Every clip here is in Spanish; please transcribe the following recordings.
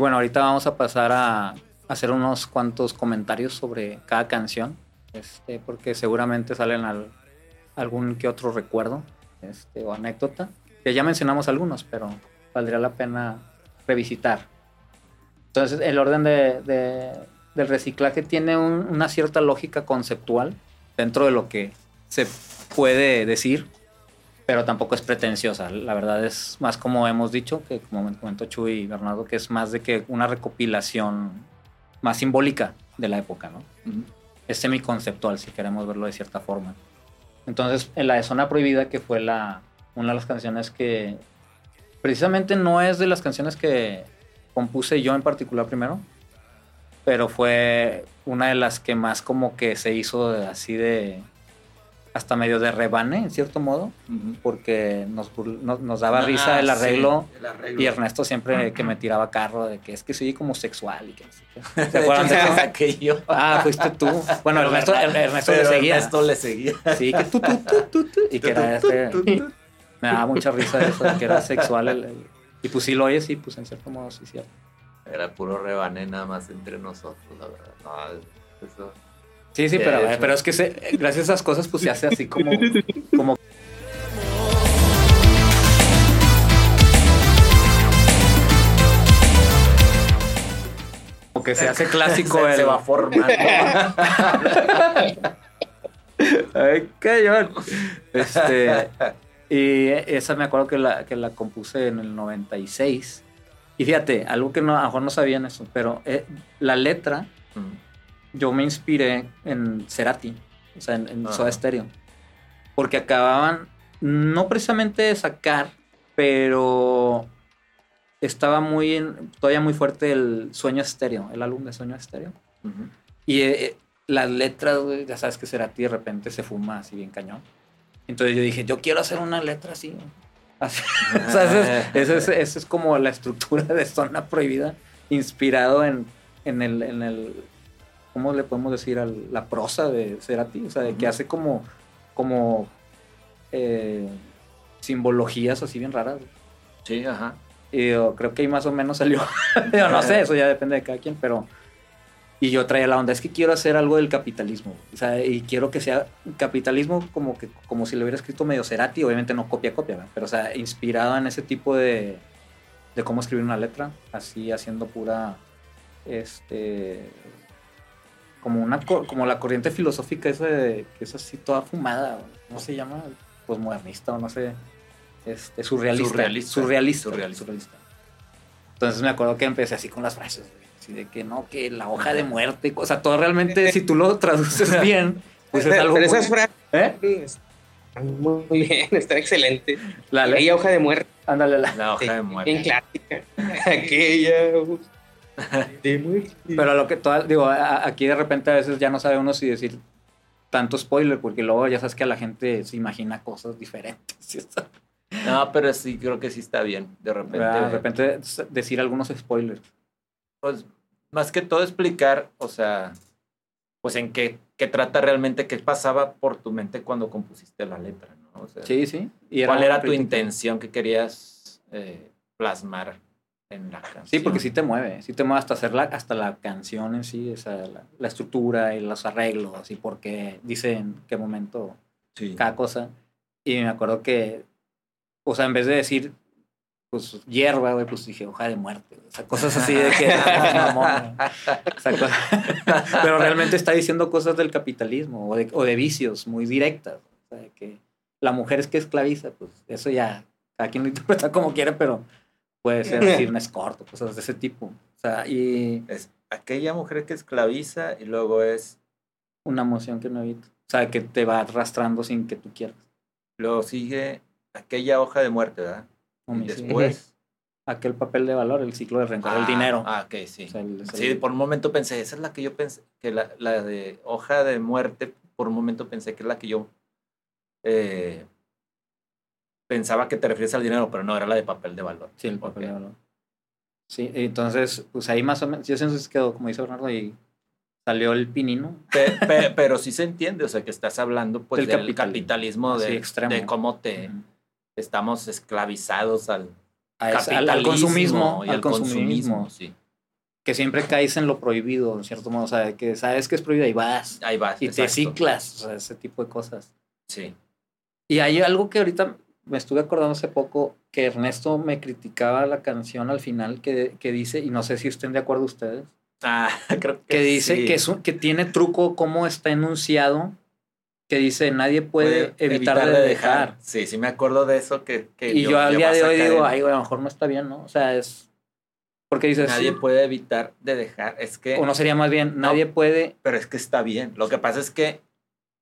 Bueno, ahorita vamos a pasar a hacer unos cuantos comentarios sobre cada canción, este, porque seguramente salen al- algún que otro recuerdo este, o anécdota, que ya mencionamos algunos, pero valdría la pena revisitar. Entonces, el orden de, de- del reciclaje tiene un- una cierta lógica conceptual dentro de lo que se puede decir, pero tampoco es pretenciosa. La verdad es más como hemos dicho, que como me comentó Chuy y Bernardo, que es más de que una recopilación más simbólica de la época, ¿no? Es semiconceptual, si queremos verlo de cierta forma. Entonces, en la de Zona Prohibida, que fue la, una de las canciones que precisamente no es de las canciones que compuse yo en particular primero, pero fue una de las que más como que se hizo así de hasta medio de rebane, en cierto modo, porque nos, nos, nos daba Ah, risa el sí, arreglo. el arreglo. Y Ernesto siempre que me tiraba carro de que es que soy como sexual y que no sé qué. ¿Se De acuerdan hecho, de eso? yo. Ah, fuiste tú. Bueno, Ernesto, Er- Ernesto le seguía. Ernesto le seguía. Sí, que tú, tú, tú, tú, tú, y que era este. Me daba mucha risa eso, de que era sexual. El, el- y pues sí lo oyes y pues en cierto modo sí, cierto. Era puro rebané nada más entre nosotros, la verdad. No, eso. Sí, sí, pero, hecho. pero es que se- gracias a esas cosas pues se hace así como, como como que se hace clásico se, el, se va formando. Ay, cañón. Este, y esa me acuerdo que la, que la compuse en el 96. Y fíjate, algo que no, a lo mejor no sabían eso, pero eh, la letra Mm. Yo me inspiré en Cerati, o sea, en, en. Soda Stereo. Porque acababan, no precisamente de sacar, pero estaba muy, en- todavía muy fuerte el Sueño Estéreo, el álbum de Sueño Estéreo. Y eh, las letras, ya sabes que Cerati de repente se fuma así bien cañón. Entonces yo dije, yo quiero hacer una letra así. Así. o sea, esa es, es- es como la estructura de Zona Prohibida, inspirado en, en, el, en el, ¿cómo le podemos decir? Al- la prosa de Cerati. O sea, de que hace como, como eh, simbologías así bien raras. Sí, ajá. Y yo creo que ahí más o menos salió. yo no sé, eso ya depende de cada quien, pero. Y yo traía la onda, es que quiero hacer algo del capitalismo. O sea, y quiero que sea capitalismo como que como si lo hubiera escrito medio Cerati, obviamente no copia copia, ¿verdad? pero o sea, inspirado en ese tipo de, de cómo escribir una letra, así haciendo pura este como una co- como la corriente filosófica esa de, que es así toda fumada, ¿no se llama? Posmodernista o no sé, este surrealista, Surrealista. surrealista, Surrealista. surrealista. Entonces me acuerdo que empecé así con las frases, güey, así de que no, que la hoja de muerte, o sea, todo realmente si tú lo traduces bien, pues es Pero, algo pero muy- esas frases ¿Eh? muy bien, están excelentes. La ley, hoja de muerte, ándale, la- La hoja de bien muerte. clásica. Aquella Pero lo que toda, digo, a- a- aquí de repente a veces ya no sabe uno si decir tanto spoiler, porque luego ya sabes que a la gente se imagina cosas diferentes. ¿sí? No, pero sí, creo que sí está bien. De repente. ¿Verdad? De repente decir algunos spoilers. Pues, más que todo explicar, o sea, pues en qué, qué trata realmente, qué pasaba por tu mente cuando compusiste la letra, ¿no? O sea, Sí, sí. Y ¿Cuál era tu intención que querías eh, plasmar en la canción? Sí, porque sí te mueve, sí te mueve hasta hacer la, hasta la canción en sí, esa, la, la estructura y los arreglos y por qué dice en qué momento Sí. cada cosa. Y me acuerdo que, o sea, en vez de decir, pues hierba, güey, pues dije hoja de muerte. O sea, cosas así de que. mamón. O sea, co- Pero realmente está diciendo cosas del capitalismo o de, o de vicios muy directas. O sea, que la mujer es que esclaviza, pues eso ya, cada quien lo interpreta como quiere, pero puede ser decir un escorto, cosas de ese tipo. O sea, y Es aquella mujer que esclaviza y luego es, una emoción que no evita. O sea, que te va arrastrando sin que tú quieras. luego sigue aquella hoja de muerte, ¿verdad? Y después... Aquel papel de valor, el ciclo de rencor, el Ah, dinero. Ah, ok, sí. O sea, el- es Sí, el- por un momento pensé, esa es la que yo pensé, que la, la de hoja de muerte, por un momento pensé que es la que yo eh, pensaba que te refieres al dinero, pero no, era la de papel de valor. Sí, el papel de valor. Sí, entonces, pues ahí más o menos, yo siento que quedó, como dice Bernardo, y salió el pinino. Pe- pe- pero sí se entiende, o sea, que estás hablando pues Del del capitalismo. de, extremo. de cómo te estamos esclavizados al A ese- al, consumismo. y al consumismo. consumismo, sí. que siempre caes en lo prohibido, en cierto modo. O sea, que sabes que es prohibido y vas. Ahí vas. Y te exacto. ciclas, o sea, ese tipo de cosas. Sí. Y hay algo que ahorita me estuve acordando hace poco, que Ernesto me criticaba la canción al final, que, que dice, y no sé si estén de acuerdo ustedes, Ah, creo que que dice sí. que, es un- que tiene truco cómo está enunciado, que dice, nadie puede, evitar, de dejar. Sí, sí me acuerdo de eso que, que Y yo, al día de hoy digo, ay, a lo mejor no está bien, ¿no? O sea, es... Porque dices, Nadie sí, puede evitar de dejar. Es que... o no sería más bien, nadie puede... Pero es que está bien. Lo que pasa es que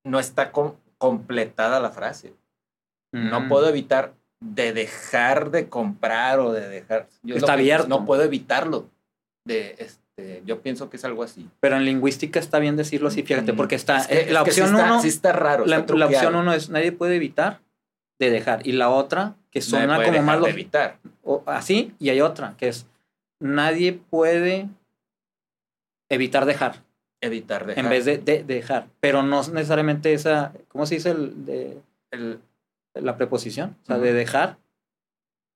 no está com- completada la frase. No Mm. puedo evitar de dejar de comprar o de dejar. Yo Está abierto. No puedo evitarlo. De este, yo pienso que es algo así. Pero en lingüística está bien decirlo así, fíjate, Mm, porque está... es que- eh, la es sí opción está- uno... sí está raro. la, está la opción uno es nadie puede evitar de dejar. Y la otra, que Nadie suena puede como dejar más de lo- evitar. o- así, y hay otra, que es nadie puede evitar dejar, Evitar dejar. en vez de, de dejar. Pero no es necesariamente esa, ¿cómo se dice el, de, El- la preposición? O sea, de dejar,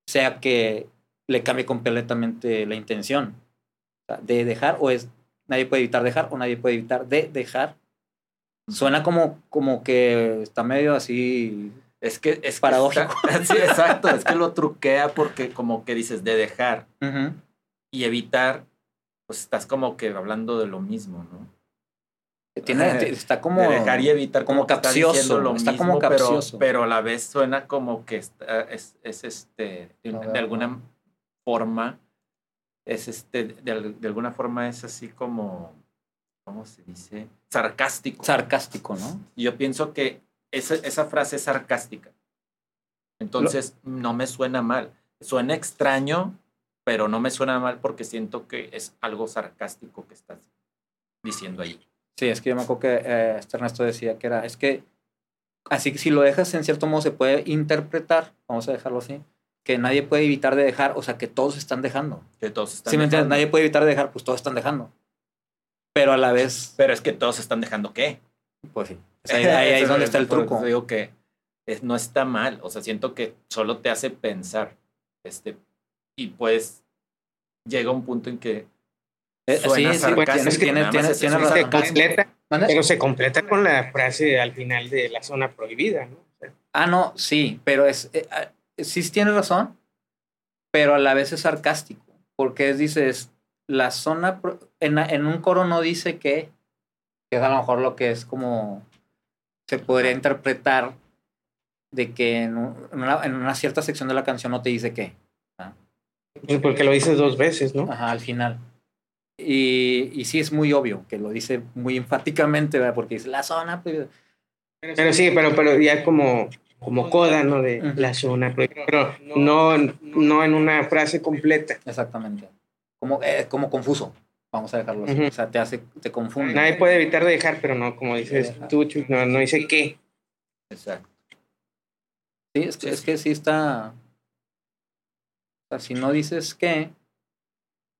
sea que le cambie completamente la intención. O sea, de dejar, o es nadie puede evitar dejar, o nadie puede evitar de dejar. Suena como, como que está medio así es que es que Paradójico. está- sí, exacto. Es que lo truquea porque como que dices de dejar y evitar, pues estás como que hablando de lo mismo, ¿no? Tiene, está como. de dejar y evitar como capcioso, lo está mismo, como pero- capcioso. Pero, a la vez suena como que está, es, es este de, alguna ¿no? forma es este de, al- de alguna forma es así como ¿cómo se dice? sarcástico. sarcástico, ¿no? Yo pienso que esa, esa frase es sarcástica. Entonces, no me suena mal. Suena extraño, pero no me suena mal porque siento que es algo sarcástico que estás diciendo ahí. Sí, es que yo me acuerdo que eh, este Ernesto decía que era, es que así que si lo dejas en cierto modo se puede interpretar, vamos a dejarlo así, que nadie puede evitar de dejar, o sea, que todos están dejando. Que todos están Si me entiendes, dejando. nadie puede evitar de dejar, pues todos están dejando. Pero a la vez, Pero es que todos están dejando qué. pues sí. O sea, ahí, ahí- ahí es donde está el truco. Digo que es- no está mal. O sea, siento que solo te hace pensar. Este, y pues llega un punto en que Eh, sí, sí, es- tienes es un Se razón. completa, ¿Mande? pero se completa con la frase al final de la zona prohibida, ¿no? O sea, Ah, no, sí, pero es, eh, ah, sí tienes razón, pero a la vez es sarcástico, porque es, dices, la zona, pro- en, en un coro no dice que, que es a lo mejor lo que es como, se podría interpretar de que en, un- en una, en una cierta sección de la canción no te dice qué, pues porque lo dices dos veces, ¿no? ajá, al final. Y, y sí es muy obvio, que lo dice muy enfáticamente, ¿verdad? porque dice, la zona prohibida. Pero sí, pero, pero ya como, como coda, ¿no? De Ujú. la zona prohibida. Pero no, no en una frase completa. Exactamente. Como, eh, como confuso, vamos a dejarlo así. Ujú. O sea, te hace, te confunde. Nadie puede evitar de dejar, pero no, como dices tú, Chuy, no, no dice qué. Exacto. Sí, es que, es que sí está. O sea, si no dices que,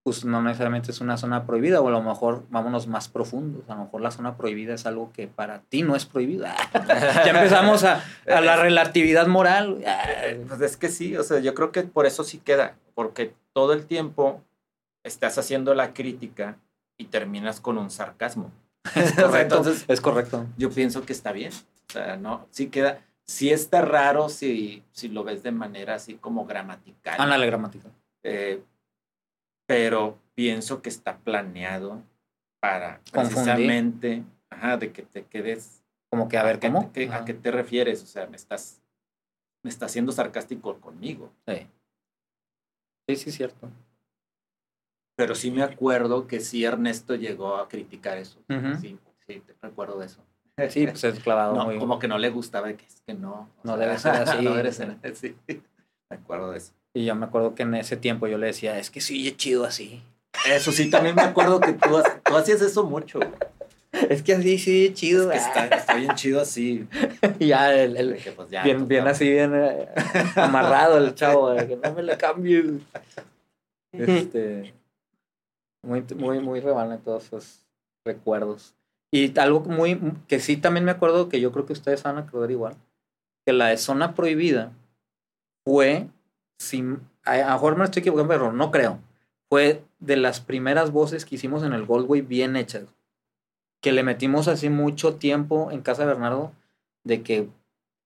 pues no necesariamente es una zona prohibida, o a lo mejor vámonos más profundos. A lo mejor la zona prohibida es algo que para ti no es prohibida. ya empezamos a, a la relatividad moral. Eh, Pues es que sí, o sea, yo creo que por eso sí queda, porque todo el tiempo estás haciendo la crítica y terminas con un sarcasmo. Es correcto. entonces, es correcto. yo pienso que está bien. O sea, no, sí queda, sí está raro si, si lo ves de manera así como gramatical. Ándale, gramática. Eh, pero pienso que está planeado para Confundir. precisamente, ajá, de que te quedes Como que, a ver, qué ¿cómo? qué- ¿A qué te refieres? O sea, me estás, me estás siendo sarcástico conmigo. Sí. Sí, sí, cierto. Pero sí me acuerdo que sí Ernesto llegó a criticar eso. Ujú. Sí, sí, te recuerdo de eso. Sí, pues es clavado. No, muy- como que no le gustaba que es que no. No debe ser así. no debe ser así. Me acuerdo de eso. Y yo me acuerdo que en ese tiempo yo le decía, es que sí, es chido así. Eso sí, también me acuerdo que tú, tú hacías eso mucho. güey. Es que así, sí, es chido. Que está, está bien chido así. Y ya, el, el- que, pues, ya, bien, bien así, bien eh, amarrado el chavo, que no me le cambies. Este, muy, muy, muy rebalne todos esos recuerdos. Y algo muy, que sí también me acuerdo, que yo creo que ustedes van a acordar igual, que la de zona prohibida fue, sin, a, a lo mejor me estoy equivocando, pero no creo, fue de las primeras voces que hicimos en el Goldway bien hechas. Que le metimos así mucho tiempo en casa de Bernardo, de que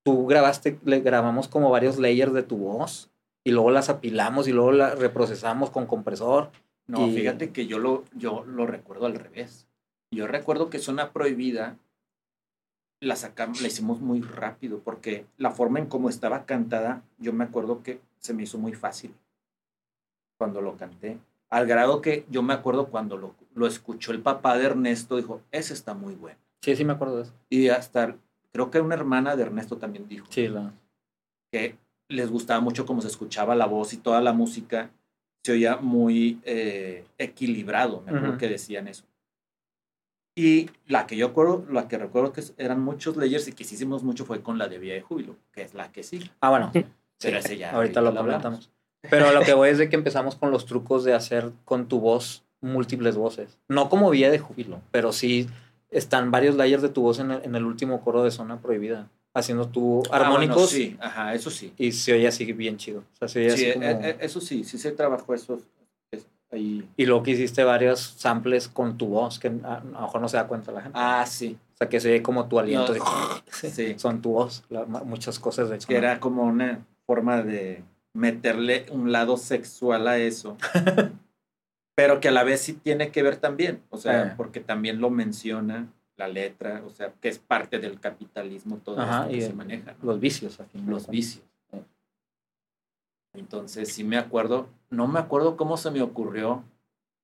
tú grabaste, le grabamos como varios layers de tu voz y luego las apilamos y luego las reprocesamos con compresor. No, Y- fíjate que yo lo, yo lo recuerdo al revés. Yo recuerdo que Zona Prohibida la sacamos, la hicimos muy rápido porque la forma en cómo estaba cantada, yo me acuerdo que se me hizo muy fácil cuando lo canté. Al grado que yo me acuerdo cuando lo, lo escuchó el papá de Ernesto, dijo, ese está muy bueno. Sí, sí me acuerdo de eso. Y hasta, creo que una hermana de Ernesto también dijo Sí, la... que les gustaba mucho cómo se escuchaba la voz y toda la música se oía muy eh, equilibrado, me acuerdo que decían eso. Y la que yo acuerdo, la que recuerdo que eran muchos layers y que sí hicimos mucho fue con la de Vía de Júbilo, que es la que sí. Ah, bueno. Pero ese ya ahorita lo comentamos. Pero lo que voy es de que empezamos con los trucos de hacer con tu voz múltiples voces. No como vía de júbilo, pero sí están varios layers de tu voz en el, en el último coro de Zona Prohibida, haciendo tu Ah, bueno, armónicos sí, ajá, eso sí. y se oye así bien chido. O sea, se oye Sí, así como... eh, eh, eso sí, sí se trabajó eso es- ahí. Y luego que hiciste varios samples con tu voz, que a, a lo mejor no se da cuenta la gente. Ah, sí, O sea, que se oye como tu aliento. No, de- sí. Son tu voz. la- muchas cosas de hecho. que era como una forma de meterle un lado sexual a eso, pero que a la vez sí tiene que ver también, o sea, Eh. porque también lo menciona la letra, o sea, que es parte del capitalismo todo Ajá, esto que y se el- maneja, ¿no? Los vicios. de los vicios. Entonces sí me acuerdo, no me acuerdo cómo se me ocurrió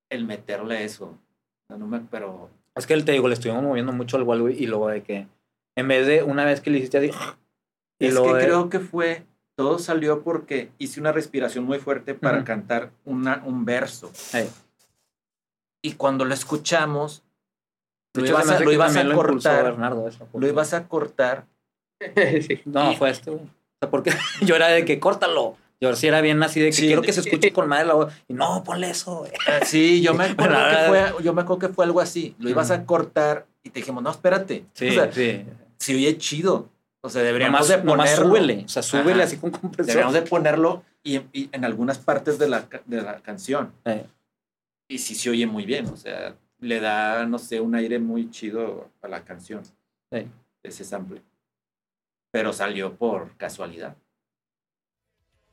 el meterle eso, o sea, no me, pero Es que te digo, le estuvimos moviendo mucho al Wallway y luego de que en vez de una vez que le hiciste así. Y es que de- creo que fue, todo salió porque hice una respiración muy fuerte para Ujú. cantar una, un verso. Ey. Y cuando lo escuchamos, lo ibas a, lo ibas a también lo cortar, Bernardo eso, lo ibas a cortar. Sí. No, fue este, güey. O sea, porque yo era de que córtalo. Yo sí era bien así de que Sí. quiero que se escuche con madre la voz. Y no, ponle eso, güey. Ah, Sí, yo me acuerdo que fue, yo me acuerdo que fue algo así. Lo ibas a cortar y te dijimos, no, espérate. Sí, o sea, sí. si oye chido. O sea, deberíamos Nomás, de ponerlo. súbele. O sea, súbele Ajá. así con compresor. Deberíamos de ponerlo y, y en algunas partes de la, de la canción. Eh, Y sí se oye muy bien. O sea, le da, no sé, un aire muy chido a la canción. eh. ese sample. Pero salió por casualidad.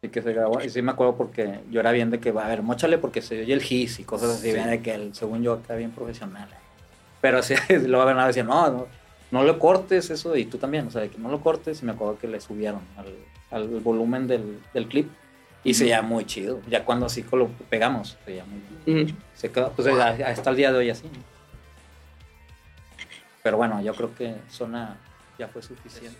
Sí que se grabó. Y sí me acuerdo porque yo era bien de que, va a ver, mochale porque se oye el his y cosas así, Sí. bien de que el, según yo acá bien profesional. Pero sí, luego Bernardo decía, no, no, no lo cortes eso y tú también, o sea, de que no lo cortes y me acuerdo que le subieron al, al volumen del, del clip y se oía muy chido. Ya cuando así lo pegamos, se oía muy. Ujú. Se quedó, pues ya hasta el día de hoy así. ¿no? Pero bueno, yo creo que zona ya fue suficiente.